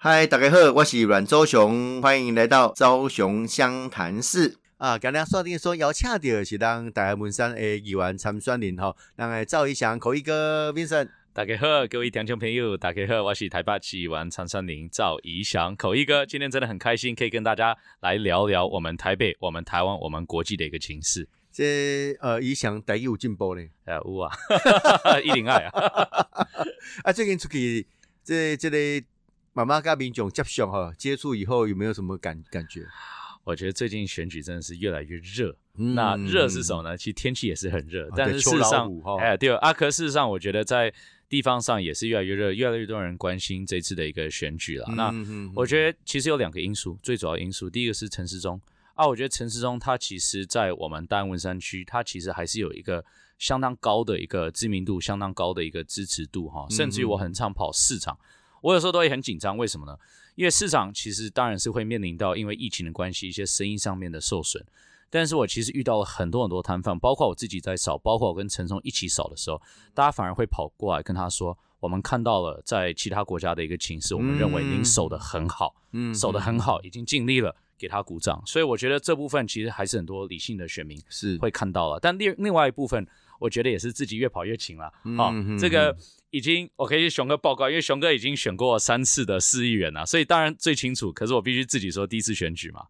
嗨，大家好，我是阮周雄，欢迎来到周雄湘潭市啊。刚刚说定说要请到是咱大门山的议员参选人吼，咱个赵一翔口一哥 Vincent。大家好，各位听众朋友，大家好，我是台北市议员参选人赵怡翔口一哥。今天真的很开心，可以跟大家来聊聊我们台北、我们台湾、我们国际的一个情势。这呃，怡翔台语有进步咧，呃，有啊，一零二啊，啊，最近出去这这类。妈妈跟民众接触哈，接触以后有没有什么感感觉？我觉得最近选举真的是越来越热。那热是什么呢？其实天气也是很热，但是事实上，哎，对，阿克事实上，我觉得在地方上也是越来越热，越来越多人关心这次的一个选举了。那我觉得其实有两个因素，最主要因素，第一个是陈时中啊，我觉得陈时中他其实在我们大安文山区，他其实还是有一个相当高的一个知名度，相当高的一个支持度哈，甚至于我很常跑市场。我有时候都会很紧张，为什么呢？因为市场其实当然是会面临到因为疫情的关系，一些生意上面的受损。但是我其实遇到了很多很多摊贩，包括我自己在扫，包括我跟陈松一起扫的时候，大家反而会跑过来跟他说：“我们看到了在其他国家的一个情势，我们认为您守得很好，嗯，守得很好，已经尽力了，给他鼓掌。”所以我觉得这部分其实还是很多理性的选民是会看到了。但另另外一部分，我觉得也是自己越跑越勤了。好，这个。已经，我可以熊哥报告，因为熊哥已经选过三次的市议员了，所以当然最清楚。可是我必须自己说，第一次选举嘛，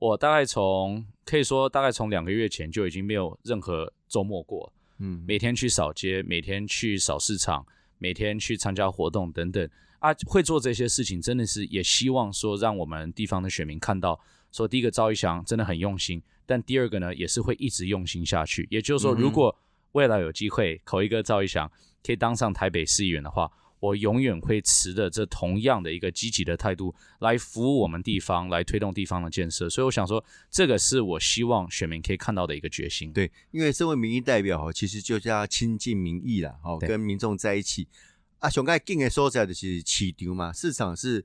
我大概从可以说大概从两个月前就已经没有任何周末过，嗯，每天去扫街，每天去扫市场，每天去参加活动等等啊，会做这些事情，真的是也希望说让我们地方的选民看到，说第一个赵一翔真的很用心，但第二个呢，也是会一直用心下去。也就是说，如果未来有机会，口一个赵一翔。可以当上台北市议员的话，我永远会持着这同样的一个积极的态度来服务我们地方，来推动地方的建设。所以我想说，这个是我希望选民可以看到的一个决心。对，因为身为民意代表其实就是要亲近民意啦，哦，跟民众在一起。啊，熊盖进的所在的是市场嘛，市场是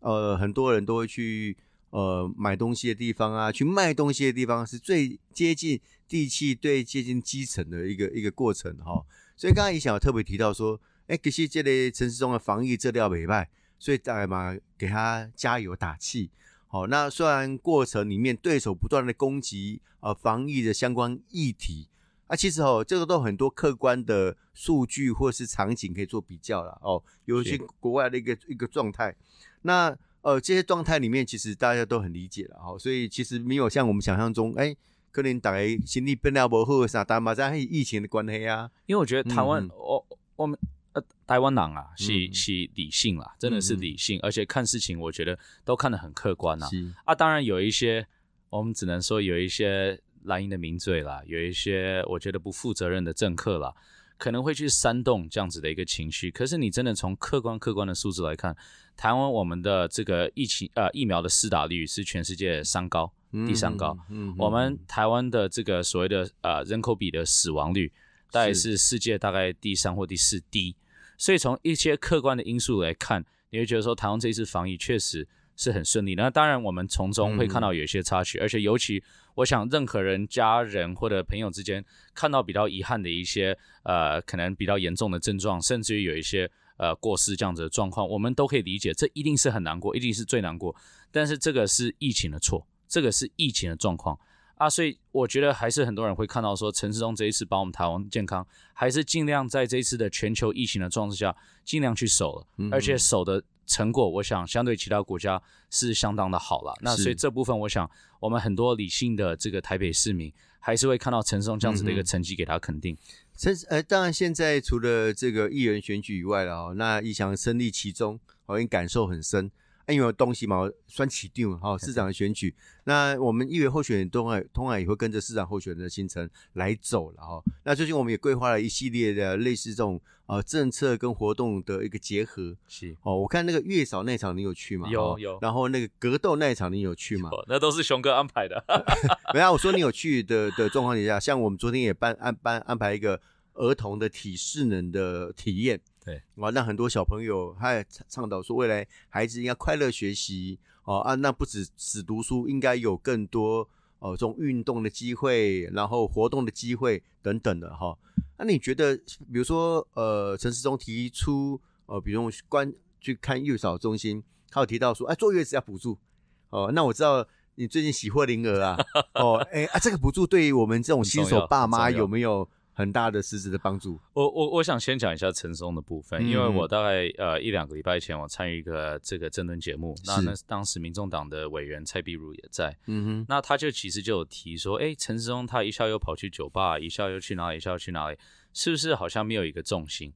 呃很多人都会去呃买东西的地方啊，去卖东西的地方，是最接近地气、最接近基层的一个一个过程哈。所以刚刚也想特别提到说，哎，可是这类城市中的防疫这料没败，所以大家嘛给他加油打气。好，那虽然过程里面对手不断的攻击呃防疫的相关议题，啊，其实哦这个都很多客观的数据或是场景可以做比较了哦，有一些国外的一个一个状态。那呃这些状态里面其实大家都很理解了哈，所以其实没有像我们想象中哎。可能大家心理变了不好啥，但嘛在疫情的关系啊。因为我觉得台湾，我我们呃台湾人啊，是是理性啦，真的是理性，而且看事情，我觉得都看得很客观啦。啊，当然有一些，我们只能说有一些蓝营的名嘴啦，有一些我觉得不负责任的政客啦，可能会去煽动这样子的一个情绪。可是你真的从客观客观的数字来看，台湾我们的这个疫情呃疫苗的施打率是全世界三高。第三高，我们台湾的这个所谓的呃人口比的死亡率，大概是世界大概第三或第四低，所以从一些客观的因素来看，你会觉得说台湾这一次防疫确实是很顺利。那当然，我们从中会看到有一些插曲，而且尤其我想，任何人家人或者朋友之间看到比较遗憾的一些呃可能比较严重的症状，甚至于有一些呃过世这样子的状况，我们都可以理解，这一定是很难过，一定是最难过。但是这个是疫情的错。这个是疫情的状况啊，所以我觉得还是很多人会看到说，陈世忠这一次把我们台湾健康，还是尽量在这一次的全球疫情的状况下，尽量去守了，而且守的成果，我想相对其他国家是相当的好了。那所以这部分，我想我们很多理性的这个台北市民，还是会看到陈松这样子的一个成绩，给他肯定。陈呃，当然现在除了这个议员选举以外了哦，那一翔身历其中，好像感受很深。因为东西嘛，算起定哈，市长的选举，那我们议员候选人通常通常也会跟着市长候选人的行程来走了哈。那最近我们也规划了一系列的类似这种呃政策跟活动的一个结合。是哦，我看那个月嫂那场你有去吗？有有。然后那个格斗那场你有去吗？那都是熊哥安排的。没有，我说你有去的的状况底下，像我们昨天也办安班安排一个儿童的体适能的体验。对，哇，那很多小朋友他也倡导说，未来孩子应该快乐学习哦啊，那不止只读书，应该有更多哦这种运动的机会，然后活动的机会等等的哈。那你觉得，比如说呃，陈世忠提出呃，比如关去看月嫂中心，他有提到说，哎，坐月子要补助哦。那我知道你最近喜获麟儿啊，哦，哎啊，这个补助对于我们这种新手爸妈有没有？很大的实质的帮助。我我我想先讲一下陈松的部分，因为我大概呃一两个礼拜前我参与一个这个政论节目，那那当时民众党的委员蔡碧如也在，嗯哼，那他就其实就有提说，哎，陈松他一下又跑去酒吧，一下又去哪里，一下又去哪里，是不是好像没有一个重心？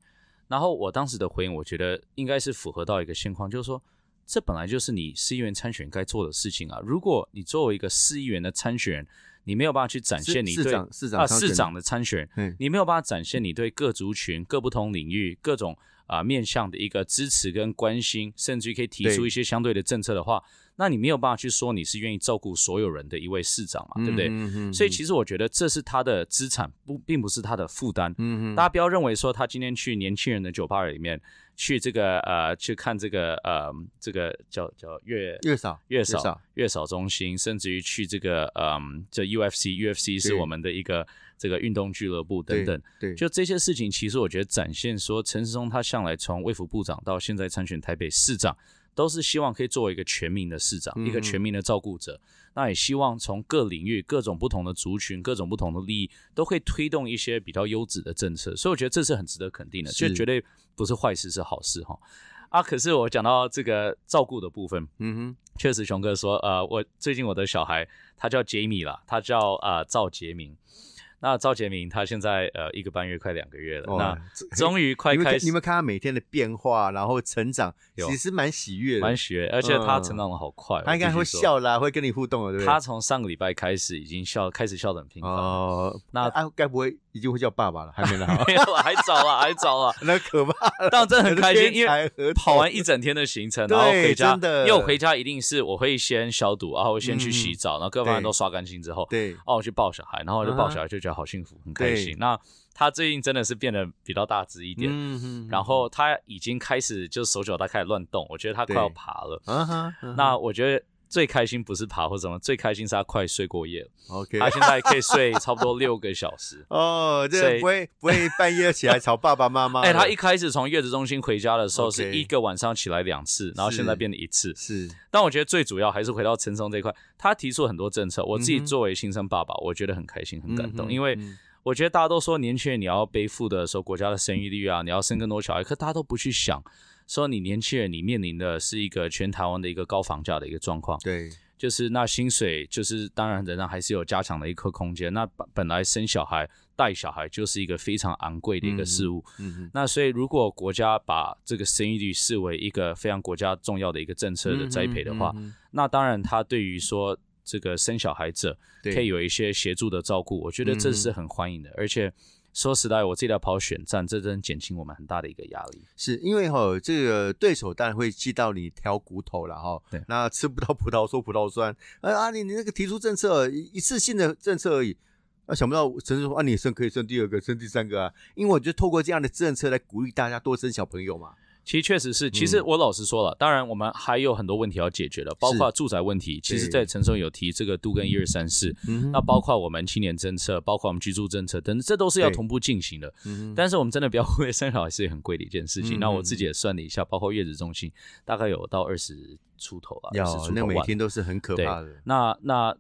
然后我当时的回应，我觉得应该是符合到一个现况，就是说，这本来就是你市议员参选该做的事情啊。如果你作为一个市议员的参选人，你没有办法去展现你对市长啊市长的参选，你没有办法展现你对各族群、各不同领域、各种啊面向的一个支持跟关心，甚至于可以提出一些相对的政策的话，那你没有办法去说你是愿意照顾所有人的一位市长嘛，对不对？所以其实我觉得这是他的资产，不并不是他的负担。大家不要认为说他今天去年轻人的酒吧里面。去这个呃，去看这个呃，这个叫叫月月嫂月嫂月嫂。中心，甚至于去这个嗯，这 UFC，UFC 是我们的一个这个运动俱乐部等等，对，就这些事情，其实我觉得展现说陈时中他向来从卫福部长到现在参选台北市长，都是希望可以作为一个全民的市长，一个全民的照顾者。那也希望从各领域、各种不同的族群、各种不同的利益，都可以推动一些比较优质的政策，所以我觉得这是很值得肯定的，就绝对不是坏事，是好事哈。啊，可是我讲到这个照顾的部分，嗯哼，确实熊哥说，呃，我最近我的小孩他叫杰米啦，他叫啊赵杰明。那赵杰明他现在呃一个半月快两个月了，那终于快开始。你们看他每天的变化，然后成长，其实蛮喜悦的，蛮喜悦，而且他成长的好快。他应该会笑啦，会跟你互动的，对不对？他从上个礼拜开始已经笑，开始笑得很频繁。哦，那啊，该不会已经会叫爸爸了？还没呢，没有，还早啊，还早啊，那可怕。但我真的很开心，因为跑完一整天的行程，然后回家，因为我回家一定是我会先消毒，然后先去洗澡，然后各方面都刷干净之后，对，哦，我去抱小孩，然后我就抱小孩，就觉得好幸福，很开心。那他最近真的是变得比较大只一点，然后他已经开始就手脚他开始乱动，我觉得他快要爬了。那我觉得。最开心不是爬或什么，最开心是他快睡过夜了。OK，他现在可以睡差不多六个小时。哦，这不会不会半夜起来吵爸爸妈妈。哎，他一开始从月子中心回家的时候是一个晚上起来两次，然后现在变成一次。是，但我觉得最主要还是回到陈松这块，他提出很多政策，我自己作为新生爸爸，我觉得很开心很感动，因为我觉得大家都说年轻人你要背负的时候，国家的生育率啊，你要生更多小孩，可大家都不去想，说你年轻人你面临的是一个全台湾的一个高房价的一个状况。对。就是那薪水，就是当然仍然还是有加强的一个空间。那本本来生小孩带小孩就是一个非常昂贵的一个事物。嗯那所以如果国家把这个生育率视为一个非常国家重要的一个政策的栽培的话，那当然他对于说这个生小孩者可以有一些协助的照顾，我觉得这是很欢迎的，而且。说实在，我自己要跑选战，这真减轻我们很大的一个压力。是因为哈，这个对手当然会记到你挑骨头了哈。对，那吃不到葡萄说葡萄酸。啊阿，你你那个提出政策一次性的政策而已，啊想不到陈志说啊，你生可以生第二个，生第三个啊。因为我就透过这样的政策来鼓励大家多生小朋友嘛。其实确实是，其实我老实说了，当然我们还有很多问题要解决的，包括住宅问题。其实，在陈松有提这个杜根一二三四，那包括我们青年政策，包括我们居住政策等，这都是要同步进行的。但是我们真的不要忽略生小孩是很贵的一件事情。那我自己也算了一下，包括月子中心，大概有到二十出头了，二十出头每天都是很可怕的。那那。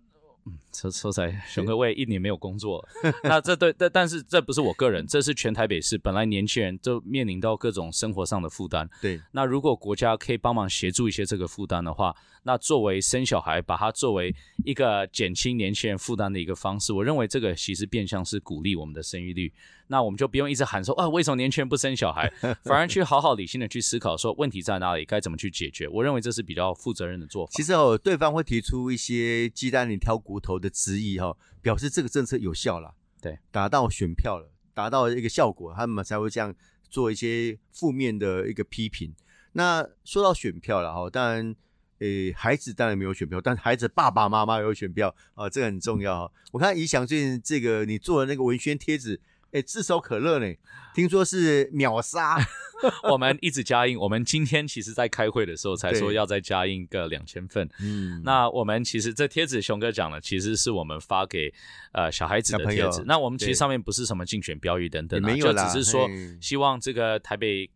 嗯，说说起来，熊哥我也一年没有工作，那这对但但是这不是我个人，这是全台北市本来年轻人就面临到各种生活上的负担。对，那如果国家可以帮忙协助一些这个负担的话。那作为生小孩，把它作为一个减轻年轻人负担的一个方式，我认为这个其实变相是鼓励我们的生育率。那我们就不用一直喊说啊，为什么年轻人不生小孩，反而去好好理性的去思考说问题在哪里，该怎么去解决。我认为这是比较负责任的做法。其实哦，对方会提出一些鸡蛋里挑骨头的质疑哈，表示这个政策有效了，对，达到选票了，达到一个效果，他们才会这样做一些负面的一个批评。那说到选票了哈，当然。诶，孩子当然没有选票，但孩子爸爸妈妈有选票啊，这个很重要。我看怡翔最近这个你做的那个文宣贴纸，诶，炙手可热呢，听说是秒杀。我们一直加印，我们今天其实在开会的时候才说要再加印个两千份。嗯，那我们其实这贴纸熊哥讲了，其实是我们发给呃小孩子的贴纸。那我们其实上面不是什么竞选标语等等，没有就只是说希望这个台北。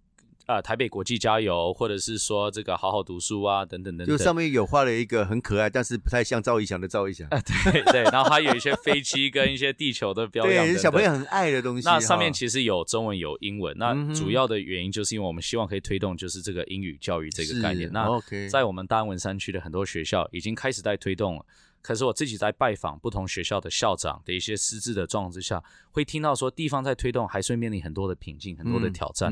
呃台北国际加油，或者是说这个好好读书啊，等等等等。就上面有画了一个很可爱，但是不太像赵一翔的赵一翔。啊，对对，然后还有一些飞机跟一些地球的标样，对小朋友很爱的东西。那上面其实有中文有英文，那主要的原因就是因为我们希望可以推动就是这个英语教育这个概念。那在我们大安文山区的很多学校已经开始在推动了。可是我自己在拜访不同学校的校长的一些师资的状况之下，会听到说地方在推动还是会面临很多的瓶颈、很多的挑战。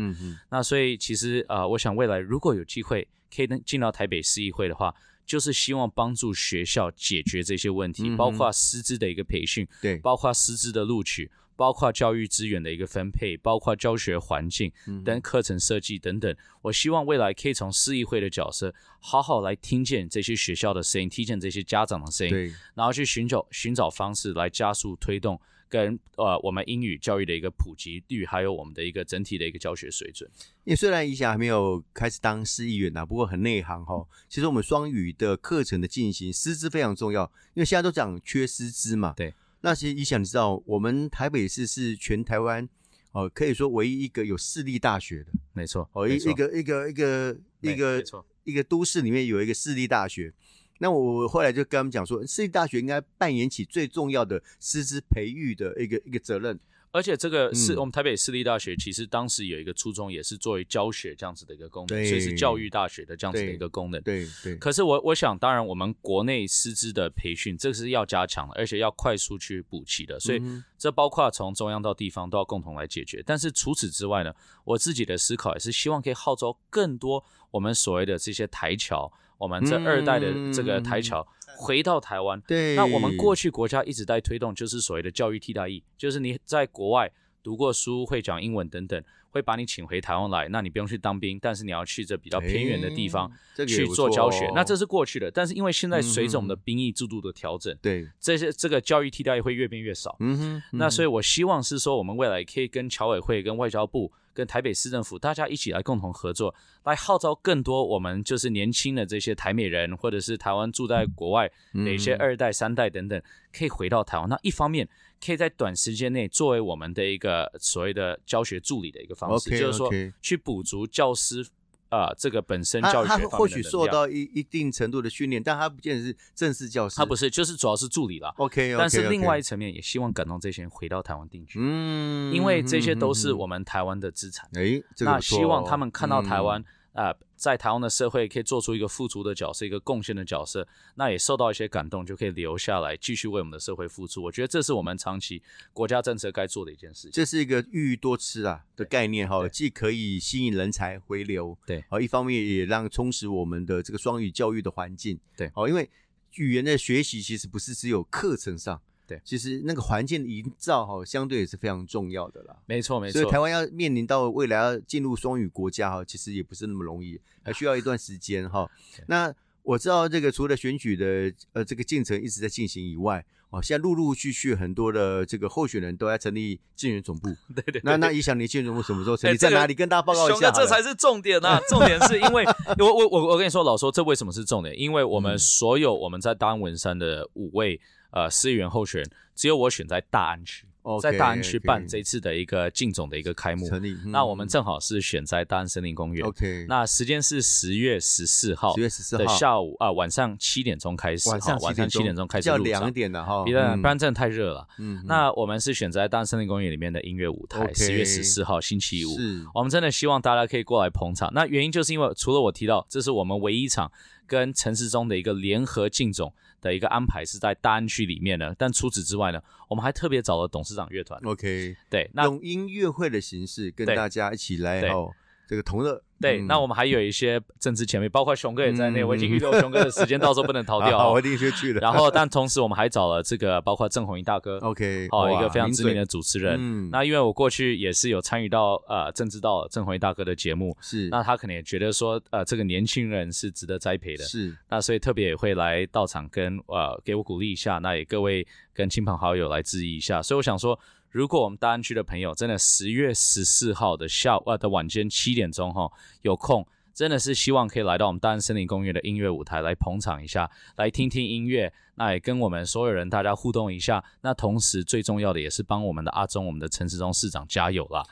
那所以其实呃，我想未来如果有机会可以进到台北市议会的话，就是希望帮助学校解决这些问题，包括师资的一个培训，对，包括师资的录取。包括教育资源的一个分配，包括教学环境等课程设计等等。我希望未来可以从市议会的角色，好好来听见这些学校的声音，听见这些家长的声音，然后去寻找寻找方式来加速推动跟呃我们英语教育的一个普及率，还有我们的一个整体的一个教学水准。因为虽然以前还没有开始当市议员呐，不过很内行哈。其实我们双语的课程的进行，师资非常重要，因为现在都讲缺师资嘛。对。那其实你想知道，我们台北市是全台湾哦，可以说唯一一个有私立大学的，没错，哦一一个一个一个一个一个都市里面有一个私立大学。那我后来就跟他们讲说，私立大学应该扮演起最重要的师资培育的一个一个责任。而且这个是我们台北私立大学，其实当时有一个初衷，也是作为教学这样子的一个功能，所以是教育大学的这样子的一个功能。对对。可是我我想，当然我们国内师资的培训，这个是要加强的，而且要快速去补齐的。所以这包括从中央到地方都要共同来解决。但是除此之外呢，我自己的思考也是希望可以号召更多我们所谓的这些台侨，我们这二代的这个台侨。回到台湾，对，那我们过去国家一直在推动，就是所谓的教育替代役，就是你在国外读过书，会讲英文等等，会把你请回台湾来，那你不用去当兵，但是你要去这比较偏远的地方去做教学，那这是过去的。但是因为现在随着我们的兵役制度的调整，对这些这个教育替代会越变越少。嗯哼，那所以我希望是说，我们未来可以跟侨委会、跟外交部。跟台北市政府大家一起来共同合作，来号召更多我们就是年轻的这些台美人，或者是台湾住在国外的一些二代、三代等等，可以回到台湾。那一方面可以在短时间内作为我们的一个所谓的教学助理的一个方式，就是说去补足教师。啊，这个本身教育学或许受到一一定程度的训练，但他不见得是正式教师。他不是，就是主要是助理了。OK，但是另外一层面也希望感动这些人回到台湾定居。嗯，因为这些都是我们台湾的资产。哎，那希望他们看到台湾。啊，在台湾的社会可以做出一个付出的角色，一个贡献的角色，那也受到一些感动，就可以留下来继续为我们的社会付出。我觉得这是我们长期国家政策该做的一件事情。这是一个寓多吃啊的概念哈，既可以吸引人才回流，对，好，一方面也让充实我们的这个双语教育的环境，对，好，因为语言的学习其实不是只有课程上。对，其实那个环境营造哈，相对也是非常重要的啦。没错，没错。所以台湾要面临到未来要进入双语国家哈，其实也不是那么容易，还需要一段时间哈。那我知道这个除了选举的呃这个进程一直在进行以外，哦，现在陆陆续续很多的这个候选人都在成立竞选总部。对对。那那你想，你竞选总部什么时候成立？在哪里？跟大家报告一下。这才是重点啊！重点是因为我我我我跟你说，老说这为什么是重点？因为我们所有我们在大安文山的五位。呃，市议员候选人只有我选在大安区，在大安区办这次的一个竞总的一个开幕。那我们正好是选在大安森林公园。OK，那时间是十月十四号，十月十四号的下午啊，晚上七点钟开始。晚上晚上七点钟开始。要两点的哈，不然不然真的太热了。嗯，那我们是选在大安森林公园里面的音乐舞台。十月十四号星期五，我们真的希望大家可以过来捧场。那原因就是因为除了我提到，这是我们唯一一场跟城市中的一个联合竞总。的一个安排是在大安区里面呢，但除此之外呢，我们还特别找了董事长乐团。OK，对，那用音乐会的形式跟大家一起来哦。这个同乐对，那我们还有一些政治前辈，包括熊哥也在内。我已经预留熊哥的时间，到时候不能逃掉。我一定会去的。然后，但同时我们还找了这个，包括郑红英大哥，OK，好一个非常知名的主持人。嗯，那因为我过去也是有参与到呃政治到郑红英大哥的节目，是那他可能也觉得说呃这个年轻人是值得栽培的，是那所以特别也会来到场跟呃给我鼓励一下。那也各位跟亲朋好友来质疑一下。所以我想说。如果我们大安区的朋友真的十月十四号的下午呃的晚间七点钟哈有空，真的是希望可以来到我们大安森林公园的音乐舞台来捧场一下，来听听音乐，那也跟我们所有人大家互动一下。那同时最重要的也是帮我们的阿中，我们的陈时中市长加油啦。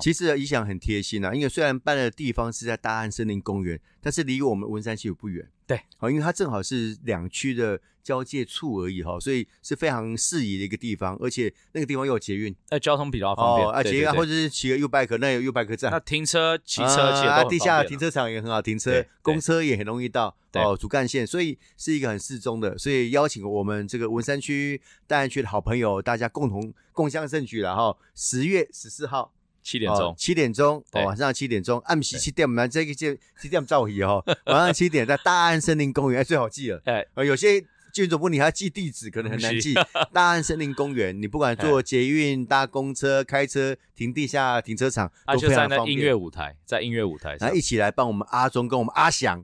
其实理想很贴心啊，因为虽然办的地方是在大安森林公园，但是离我们文山区不远。对，好，因为它正好是两区的交界处而已哈，所以是非常适宜的一个地方，而且那个地方又有捷运，呃，交通比较方便，啊，捷运或者是骑个 U bike，那有 U bike 站，那停车、骑车、啊，地下停车场也很好停车，公车也很容易到，哦，主干线，所以是一个很适中的，所以邀请我们这个文山区、大安区的好朋友，大家共同共襄盛举了哈，十月十四号。七点钟，七点钟，晚上七点钟，暗时七点，我们这个就七点照仪哦。晚上七点在大安森林公园，哎，最好记了。哎，有些建总部你还要记地址，可能很难记。大安森林公园，你不管坐捷运、搭公车、开车。停地下停车场都非常方便。音乐舞台，在音乐舞台，然后一起来帮我们阿忠跟我们阿翔、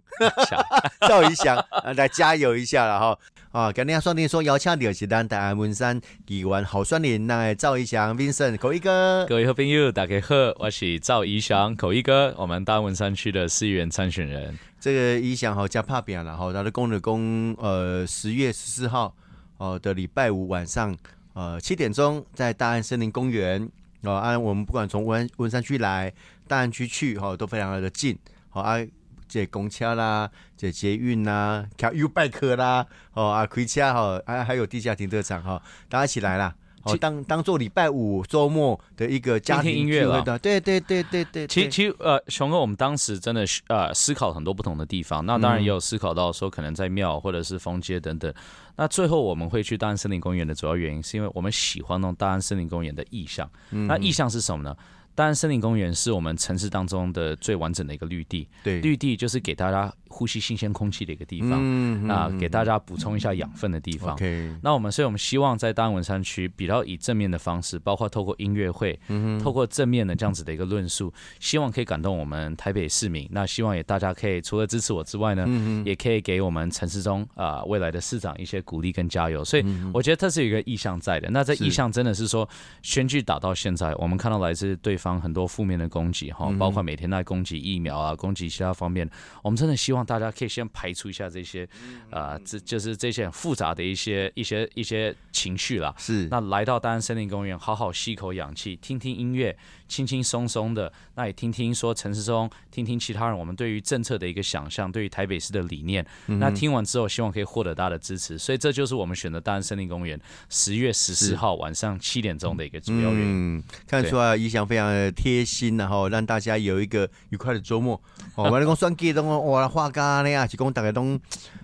赵一翔来加油一下了哈。啊，今天双电说邀请的是咱大安文山亿万好酸林那赵一翔 Vincent 口一哥，各位好朋友大家好，我是赵一翔口一哥，我们大安文山区的市议员参选人。这个一翔好加怕扁了哈，他的公的公呃十月十四号哦的礼拜五晚上呃七点钟在大安森林公园。哦，按我们不管从文文山区来，大安区去，哈，都非常的近。好啊，这公车啦，这捷运啦，开 U 拜科啦，哦啊，开车哈，还还有地下停车场哈，大家一起来啦。哦，当当做礼拜五周末的一个家庭音乐了，对对对对对。其其实呃，熊哥，我们当时真的呃思考很多不同的地方，那当然也有思考到说可能在庙或者是风街等等。那最后我们会去大安森林公园的主要原因，是因为我们喜欢那种大安森林公园的意象。那意象是什么呢？大安森林公园是我们城市当中的最完整的一个绿地，对，绿地就是给大家。呼吸新鲜空气的一个地方，嗯那给大家补充一下养分的地方。那我们，所以我们希望在大安文山区比较以正面的方式，包括透过音乐会，嗯透过正面的这样子的一个论述，希望可以感动我们台北市民。那希望也大家可以除了支持我之外呢，也可以给我们城市中啊未来的市长一些鼓励跟加油。所以我觉得这是有一个意向在的。那这意向真的是说，选举打到现在，我们看到来自对方很多负面的攻击哈，包括每天在攻击疫苗啊，攻击其他方面，我们真的希望。大家可以先排除一下这些，呃，这就是这些很复杂的一些一些一些情绪啦。是，那来到大安森林公园，好好吸口氧气，听听音乐。轻轻松松的，那也听听说城市中，听听其他人我们对于政策的一个想象，对于台北市的理念。那听完之后，希望可以获得大家的支持。所以这就是我们选择大安森林公园十月十四号晚上七点钟的一个主要原因。嗯，看出来意向非常的贴心，然后让大家有一个愉快的周末。哦，我来讲算计，东我画家那样，提供大家都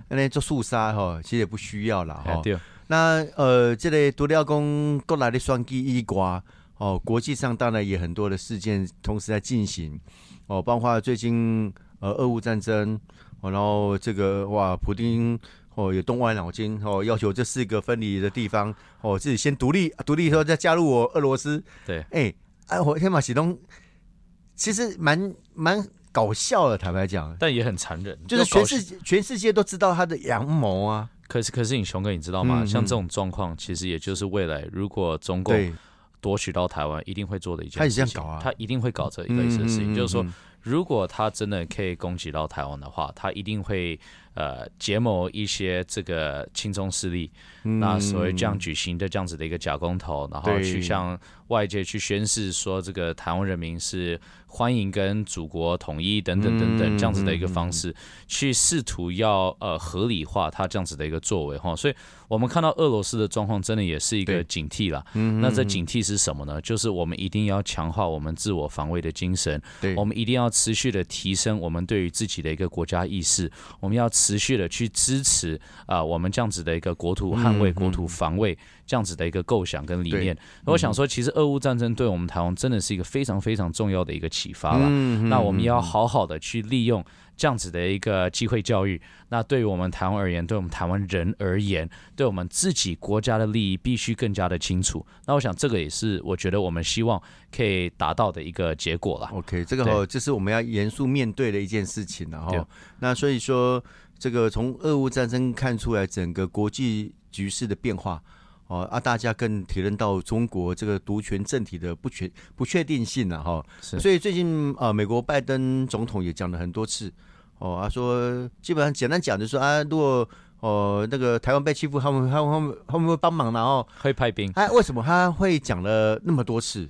那做肃杀哈，其实也不需要了哈。那呃，这个独料工过来的双击一瓜。哦，国际上当然也很多的事件同时在进行，哦，包括最近呃俄乌战争，哦，然后这个哇，普京哦也动歪脑筋哦，要求这四个分离的地方哦自己先独立，独立以后再加入我俄罗斯。对，哎，哎，我天马启东其实蛮蛮搞笑的，坦白讲，但也很残忍，就是全世界全世界都知道他的阳谋啊。可是可是你熊哥你知道吗？像这种状况，其实也就是未来如果中共。夺取到台湾一定会做的一件事情，他一定会搞这一类似的事情，就是说，如果他真的可以攻击到台湾的话，他一定会。呃，结盟一些这个亲中势力，那所谓这样举行的这样子的一个假公投，然后去向外界去宣示说，这个台湾人民是欢迎跟祖国统一等等等等这样子的一个方式，去试图要呃合理化他这样子的一个作为哈。所以我们看到俄罗斯的状况，真的也是一个警惕了。那这警惕是什么呢？就是我们一定要强化我们自我防卫的精神，我们一定要持续的提升我们对于自己的一个国家意识，我们要。持续的去支持啊，我们这样子的一个国土捍卫、国土防卫这样子的一个构想跟理念。我想说，其实俄乌战争对我们台湾真的是一个非常非常重要的一个启发了。那我们要好好的去利用这样子的一个机会教育。那对于我们台湾而言，对我们台湾人而言，对我们自己国家的利益必须更加的清楚。那我想这个也是我觉得我们希望可以达到的一个结果了。OK，这个这是我们要严肃面对的一件事情了哈。那所以说。这个从俄乌战争看出来整个国际局势的变化，哦啊，大家更体认到中国这个独权政体的不确不确定性了哈。所以最近啊，美国拜登总统也讲了很多次，哦，他说基本上简单讲就是说啊，如果哦那个台湾被欺负，他们他们他们会帮忙，然后会派兵。哎，为什么他会讲了那么多次？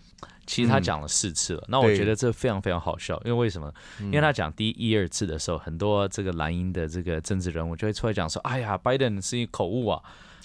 其实他讲了四次了。那我觉得这非常非常好笑，因为为什么？因为他讲第一二次的时候，很多这个蓝营的这个政治人物就会出来讲说：“哎呀，拜登是一口误啊。”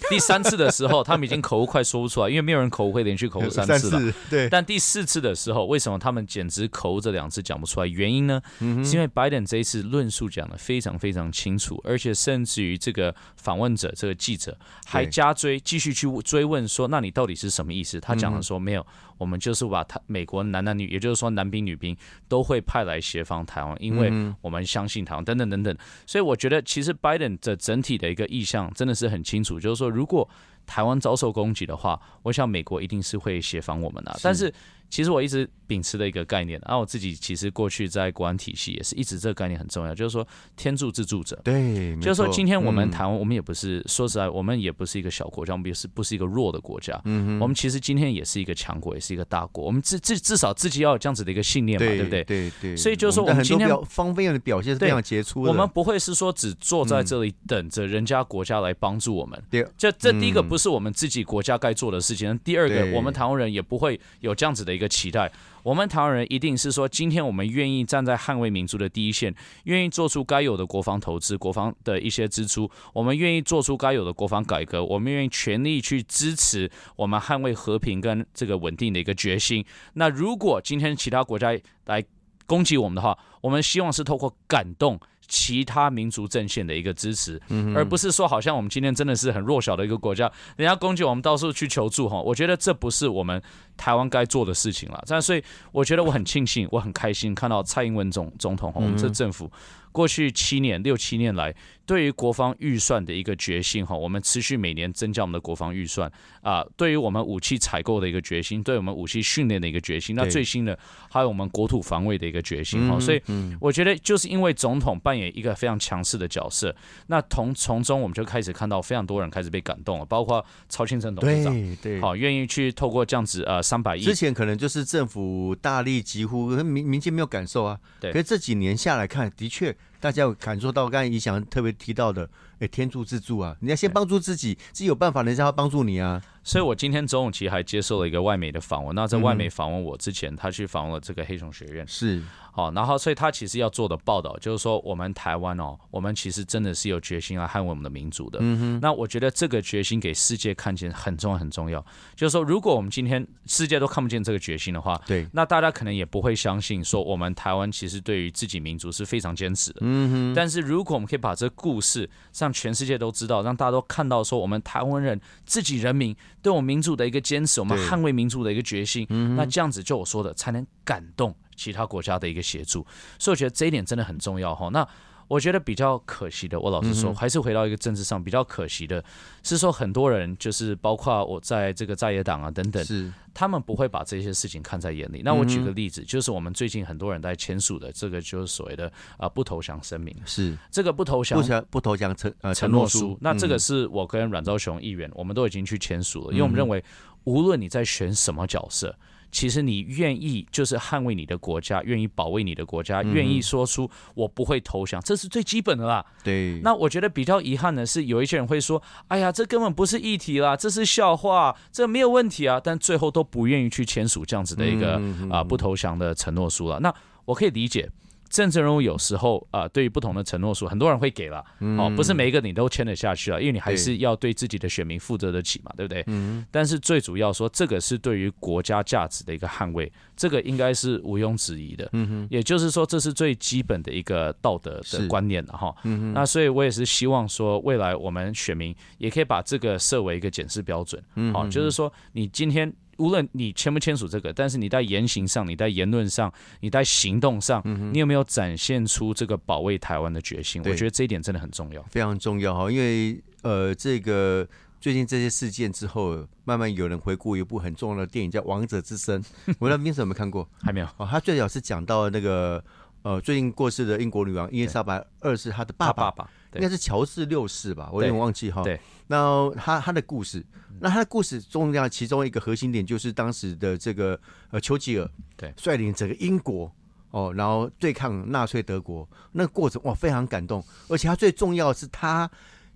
第三次的时候，他们已经口误快说不出来，因为没有人口误会连续口误三次了。对。但第四次的时候，为什么他们简直口误这两次讲不出来？原因呢？是因为拜登这一次论述讲的非常非常清楚，而且甚至于这个访问者这个记者还加追，继续去追问说：“那你到底是什么意思？”他讲的说：“没有。”我们就是把他美国男男女，也就是说男兵女兵都会派来协防台湾，因为我们相信台湾等等等等。所以我觉得，其实拜登的整体的一个意向真的是很清楚，就是说，如果台湾遭受攻击的话，我想美国一定是会协防我们的。但是。其实我一直秉持的一个概念，然后我自己其实过去在国安体系也是一直这个概念很重要，就是说天助自助者。对，就是说今天我们台湾，我们也不是说实在，我们也不是一个小国家，我们也是不是一个弱的国家。嗯我们其实今天也是一个强国，也是一个大国。我们至至至少自己要有这样子的一个信念嘛，对不对？对对。所以就是说，我们今天方面的表现是非常杰出的。我们不会是说只坐在这里等着人家国家来帮助我们。对。这这第一个不是我们自己国家该做的事情。第二个，我们台湾人也不会有这样子的一个期待。我们台湾人一定是说，今天我们愿意站在捍卫民族的第一线，愿意做出该有的国防投资、国防的一些支出，我们愿意做出该有的国防改革，我们愿意全力去支持我们捍卫和平跟这个稳定的一个决心。那如果今天其他国家来攻击我们的话，我们希望是透过感动。其他民族阵线的一个支持，而不是说好像我们今天真的是很弱小的一个国家，人家攻击我们到处去求助哈，我觉得这不是我们台湾该做的事情了。但所以我觉得我很庆幸，我很开心看到蔡英文总总统，我们这政府。过去七年六七年来，对于国防预算的一个决心哈，我们持续每年增加我们的国防预算啊。对于我们武器采购的一个决心，对我们武器训练的一个决心，那最新的还有我们国土防卫的一个决心哈。所以我觉得就是因为总统扮演一个非常强势的角色，那从从中我们就开始看到非常多人开始被感动了，包括曹庆成董事长，对，好愿意去透过这样子呃三百亿，之前可能就是政府大力疾呼民民间没有感受啊，对，可是这几年下来看，的确。大家有感受到刚才怡翔特别提到的，哎，天助自助啊！你要先帮助自己，自己有办法，人家要帮助你啊。所以我今天周永琪还接受了一个外媒的访问。那在外媒访问我之前，他去访问了这个黑熊学院。是。好，然后所以他其实要做的报道就是说，我们台湾哦，我们其实真的是有决心来捍卫我们的民主的。嗯哼。那我觉得这个决心给世界看见很重要，很重要。就是说，如果我们今天世界都看不见这个决心的话，对，那大家可能也不会相信说，我们台湾其实对于自己民族是非常坚持的。嗯哼。但是如果我们可以把这个故事让全世界都知道，让大家都看到说，我们台湾人自己人民对我们民主的一个坚持，我们捍卫民主的一个决心，那这样子就我说的才能感动。其他国家的一个协助，所以我觉得这一点真的很重要哈。那我觉得比较可惜的，我老实说，还是回到一个政治上比较可惜的，是说很多人就是包括我在这个在野党啊等等，是。他们不会把这些事情看在眼里。那我举个例子，就是我们最近很多人在签署的这个就是所谓的啊不投降声明，是。这个不投降不不投降承呃承诺书。那这个是我跟阮昭雄议员，我们都已经去签署了，因为我们认为无论你在选什么角色。其实你愿意就是捍卫你的国家，愿意保卫你的国家，愿意说出我不会投降，这是最基本的啦。对。那我觉得比较遗憾的是，有一些人会说：“哎呀，这根本不是议题啦，这是笑话，这没有问题啊。”但最后都不愿意去签署这样子的一个啊不投降的承诺书了。那我可以理解。政治人物有时候啊，对于不同的承诺书，很多人会给了，哦，不是每一个你都签得下去了，因为你还是要对自己的选民负责得起嘛，对不对？嗯。但是最主要说，这个是对于国家价值的一个捍卫，这个应该是毋庸置疑的。嗯哼。也就是说，这是最基本的一个道德的观念了哈。嗯哼。那所以我也是希望说，未来我们选民也可以把这个设为一个检视标准。嗯。好，就是说你今天。无论你签不签署这个，但是你在言行上、你在言论上、你在行动上，你有没有展现出这个保卫台湾的决心？我觉得这一点真的很重要，非常重要哈。因为呃，这个最近这些事件之后，慢慢有人回顾一部很重要的电影叫《王者之声》，我不知道斌有没有看过？还没有哦。他最早是讲到那个呃，最近过世的英国女王伊丽莎白二世，她的爸爸应该是乔治六世吧，我有点忘记哈。对，那他他的故事。那他的故事重要，其中一个核心点就是当时的这个呃丘吉尔对率领整个英国哦，然后对抗纳粹德国那个过程哇，非常感动。而且他最重要的是他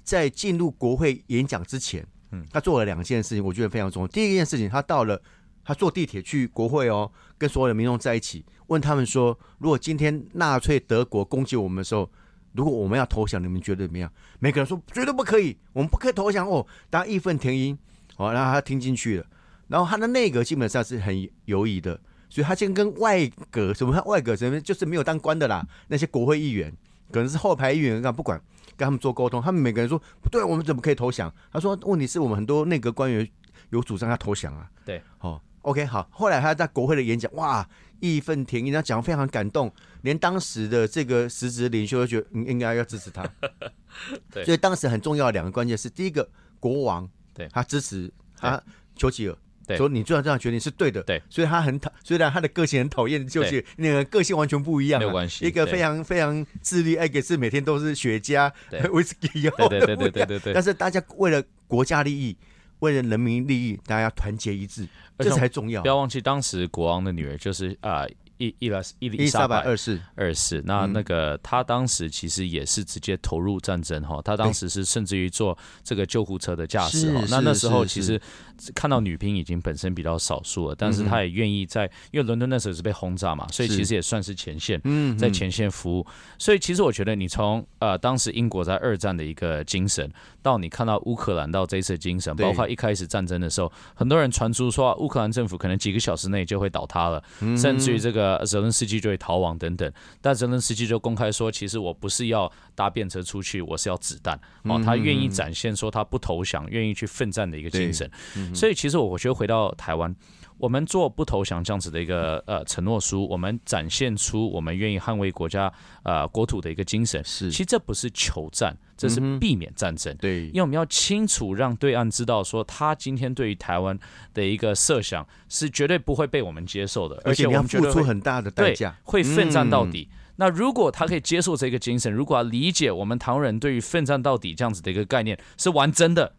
在进入国会演讲之前，嗯，他做了两件事情，我觉得非常重要。第一件事情，他到了他坐地铁去国会哦，跟所有的民众在一起，问他们说：如果今天纳粹德国攻击我们的时候，如果我们要投降，你们觉得怎么样？每个人说绝对不可以，我们不可以投降哦。大家义愤填膺，哦，然后他听进去了。然后他的内阁基本上是很犹疑的，所以他先跟外阁什么外阁什么就是没有当官的啦，那些国会议员可能是后排议员，干不管跟他们做沟通，他们每个人说不对，我们怎么可以投降？他说问题是我们很多内阁官员有主张要投降啊。对，好。OK，好。后来他在国会的演讲，哇，义愤填膺，他讲非常感动，连当时的这个实职领袖都觉得应应该要支持他。对，所以当时很重要的两个关键是，第一个国王，对，他支持他丘吉尔，对，说你这样这样决定是对的，对。所以他很讨，虽然他的个性很讨厌丘吉尔，那个个性完全不一样，没有关系。一个非常非常自律，爱给是每天都是雪茄、威士忌，对对对对对对。但是大家为了国家利益。为了人民利益，大家要团结一致，这才重要。不要忘记，当时国王的女儿就是啊。伊伊拉伊丽莎白二世二世，那那个他当时其实也是直接投入战争哈，他当时是甚至于做这个救护车的驾驶哈。那那时候其实看到女兵已经本身比较少数了，但是他也愿意在，因为伦敦那时候是被轰炸嘛，所以其实也算是前线，在前线服务。所以其实我觉得你从呃当时英国在二战的一个精神，到你看到乌克兰到这一次精神，包括一开始战争的时候，很多人传出说乌克兰政府可能几个小时内就会倒塌了，甚至于这个。呃，泽伦斯基就会逃亡等等，但泽伦斯基就公开说，其实我不是要搭便车出去，我是要子弹。哦，他愿意展现说他不投降，愿意去奋战的一个精神。所以，其实我我觉得回到台湾。我们做不投降这样子的一个呃承诺书，我们展现出我们愿意捍卫国家呃国土的一个精神。是，其实这不是求战，这是避免战争。对，因为我们要清楚让对岸知道，说他今天对于台湾的一个设想是绝对不会被我们接受的，而且我们付出很大的代价，会奋战到底。那如果他可以接受这个精神，如果要理解我们台湾人对于奋战到底这样子的一个概念是玩真的。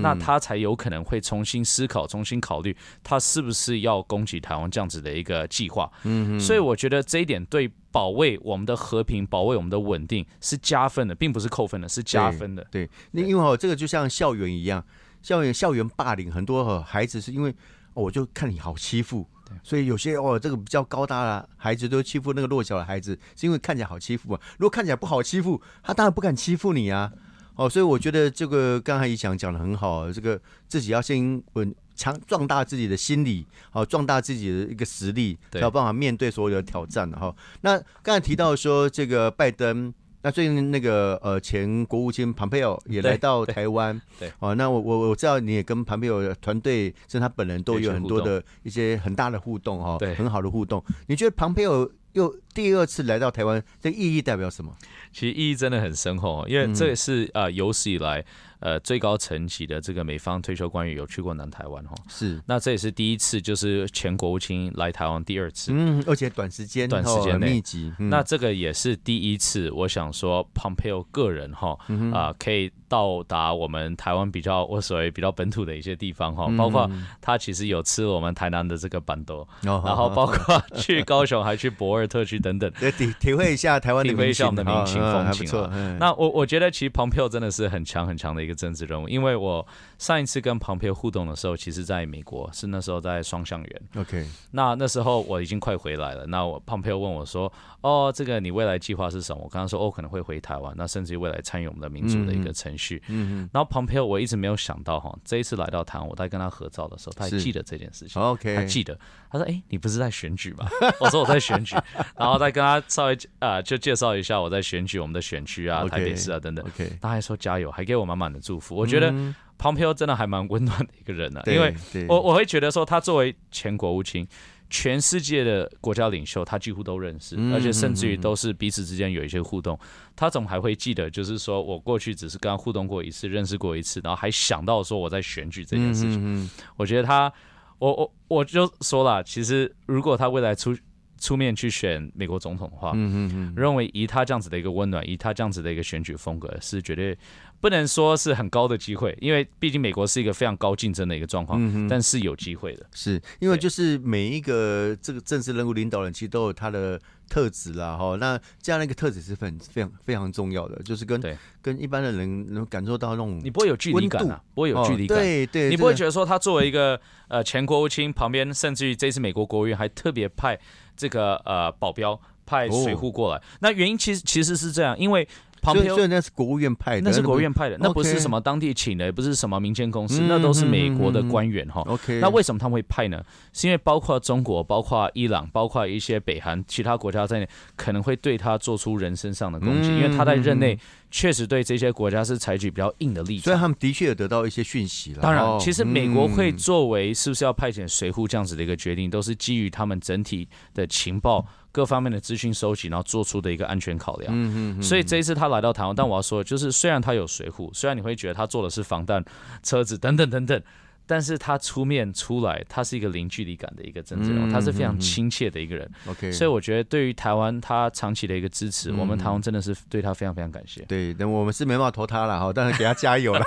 那他才有可能会重新思考、重新考虑，他是不是要攻击台湾这样子的一个计划。嗯，所以我觉得这一点对保卫我们的和平、保卫我们的稳定是加分的，并不是扣分的，是加分的。对，那因为哦，这个就像校园一样，校园校园霸凌，很多孩子是因为我就看你好欺负，所以有些哦，这个比较高大的孩子都欺负那个弱小的孩子，是因为看起来好欺负啊。如果看起来不好欺负，他当然不敢欺负你啊。哦，所以我觉得这个刚才一讲讲的很好，这个自己要先稳强壮大自己的心理，好壮大自己的一个实力，才有办法面对所有的挑战哈。那刚才提到说这个拜登，那最近那个呃前国务卿庞佩奥也来到台湾，对，哦，那我我我知道你也跟庞佩奥团队，甚至他本人都有很多的一些很大的互动哈，对，很好的互动。你觉得庞佩奥又第二次来到台湾，这意义代表什么？其实意义真的很深厚，因为这也是呃有史以来呃最高层级的这个美方退休官员有去过南台湾哈。是，那这也是第一次，就是前国务卿来台湾第二次，嗯，而且短时间短时间内密集。那这个也是第一次，我想说，Pompeo 个人哈啊可以到达我们台湾比较我所谓比较本土的一些地方哈，包括他其实有吃我们台南的这个板豆，然后包括去高雄还去博尔特区等等，体体会一下台湾体会一下我们的民情。风情错。那我我觉得其实 Pompeo 真的是很强很强的一个政治人物，因为我上一次跟庞培互动的时候，其实在美国，是那时候在双向园。OK，那那时候我已经快回来了。那我庞培问我说：“哦，这个你未来计划是什么？”我刚刚说：“哦，可能会回台湾，那甚至于未来参与我们的民主的一个程序。”嗯嗯。然后庞培我一直没有想到哈，这一次来到台湾，我在跟他合照的时候，他还记得这件事情。OK，他记得。他说：“哎，你不是在选举吗？” 我说：“我在选举。”然后再跟他稍微啊，就介绍一下我在选举我们的选区啊、台北市啊等等。OK，他还说加油，还给我满满的祝福。我觉得 Pompeo 真的还蛮温暖的一个人呢，因为我我会觉得说他作为前国务卿，全世界的国家领袖他几乎都认识，而且甚至于都是彼此之间有一些互动。他怎么还会记得？就是说我过去只是跟他互动过一次，认识过一次，然后还想到说我在选举这件事情。我觉得他。我我我就说了，其实如果他未来出出面去选美国总统的话，嗯嗯嗯，认为以他这样子的一个温暖，以他这样子的一个选举风格，是绝对不能说是很高的机会，因为毕竟美国是一个非常高竞争的一个状况，但是有机会的。是因为就是每一个这个政治人物领导人其实都有他的特质啦，哈，那这样的一个特质是很非常非常重要的，就是跟跟一般的人能感受到那种你不会有距离感啊，不会有距离感，对对，你不会觉得说他作为一个呃前国务卿旁边，甚至于这次美国国务院还特别派这个呃保镖派水户过来，那原因其实其实是这样，因为。所以，所以那是国务院派的，那是国务院派的，那不是什么当地请的，也不是什么民间公司，那都是美国的官员哈。OK，那为什么他们会派呢？是因为包括中国、包括伊朗、包括一些北韩其他国家在内，可能会对他做出人身上的攻击，因为他在任内确实对这些国家是采取比较硬的立场。所以他们的确有得到一些讯息了。当然，其实美国会作为是不是要派遣随扈这样子的一个决定，都是基于他们整体的情报。各方面的资讯收集，然后做出的一个安全考量。嗯嗯。所以这一次他来到台湾，但我要说，就是虽然他有水扈，虽然你会觉得他做的是防弹车子等等等等，但是他出面出来，他是一个零距离感的一个政治人物，他是非常亲切的一个人。OK。所以我觉得对于台湾他长期的一个支持，我们台湾真的是对他非常非常感谢。对，那我们是没办法投他了哈，但是给他加油了。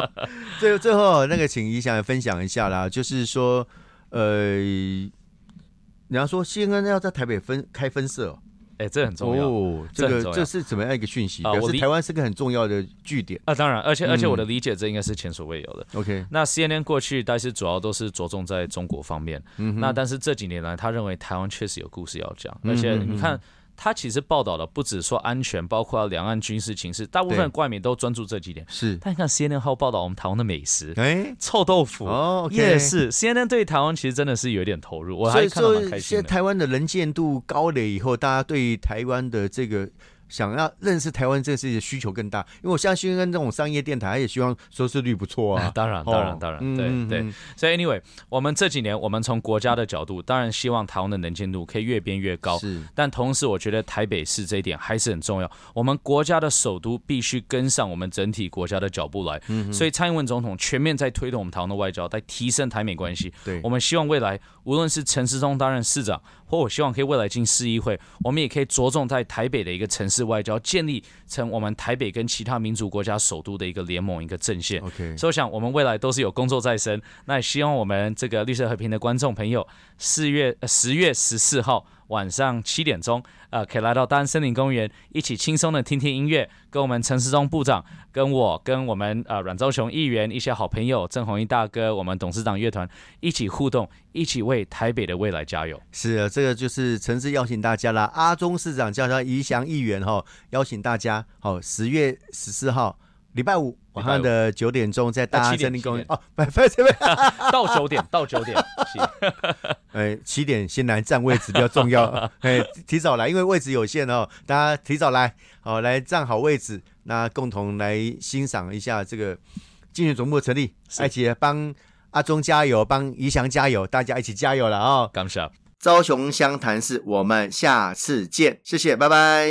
最最后那个，请怡翔分享一下啦，就是说，呃。你要说新恩要在台北分开分社，哎，这很重要。哦，这个这是怎么样一个讯息？表示台湾是个很重要的据点啊。当然，而且而且我的理解，这应该是前所未有的。OK，那 CNN 过去但是主要都是着重在中国方面，那但是这几年来，他认为台湾确实有故事要讲，而且你看。他其实报道的不止说安全，包括两岸军事情势，大部分冠名都专注这几点。是，但你看 CNN 号报道我们台湾的美食，哎，臭豆腐哦，也是 CNN 对台湾其实真的是有点投入，我还看到蛮开心的。台湾的能见度高了以后，大家对台湾的这个。想要认识台湾这个世界需求更大，因为我相信跟这种商业电台也希望收视率不错啊。当然，当然，当然，对对。所以，anyway，我们这几年，我们从国家的角度，当然希望台湾的能见度可以越变越高。是。但同时，我觉得台北市这一点还是很重要。我们国家的首都必须跟上我们整体国家的脚步来。嗯。所以，蔡英文总统全面在推动我们台湾的外交，在提升台美关系。对。我们希望未来，无论是陈时中担任市长。或我希望可以未来进市议会，我们也可以着重在台北的一个城市外交，建立成我们台北跟其他民主国家首都的一个联盟一个阵线。OK，所以我想我们未来都是有工作在身，那也希望我们这个绿色和平的观众朋友，四月十月十四号。晚上七点钟，呃，可以来到大安森林公园，一起轻松的听听音乐，跟我们陈时中部长，跟我，跟我们呃阮昭雄议员一些好朋友，郑弘一大哥，我们董事长乐团一起互动，一起为台北的未来加油。是啊，这个就是诚挚邀请大家啦。阿中市长叫他宜祥议员哈，邀请大家，好，十月十四号。礼拜五晚上的九点钟，在大安森林公园哦，不不不，到九点到九点，哎，七点先来占位置比较重要，哎，提早来，因为位置有限哦，大家提早来，好来占好位置，那共同来欣赏一下这个竞选总部的成立，而且帮阿忠加油，帮宜祥加油，大家一起加油了哦！感谢，高雄湘潭市，我们下次见，谢谢，拜拜。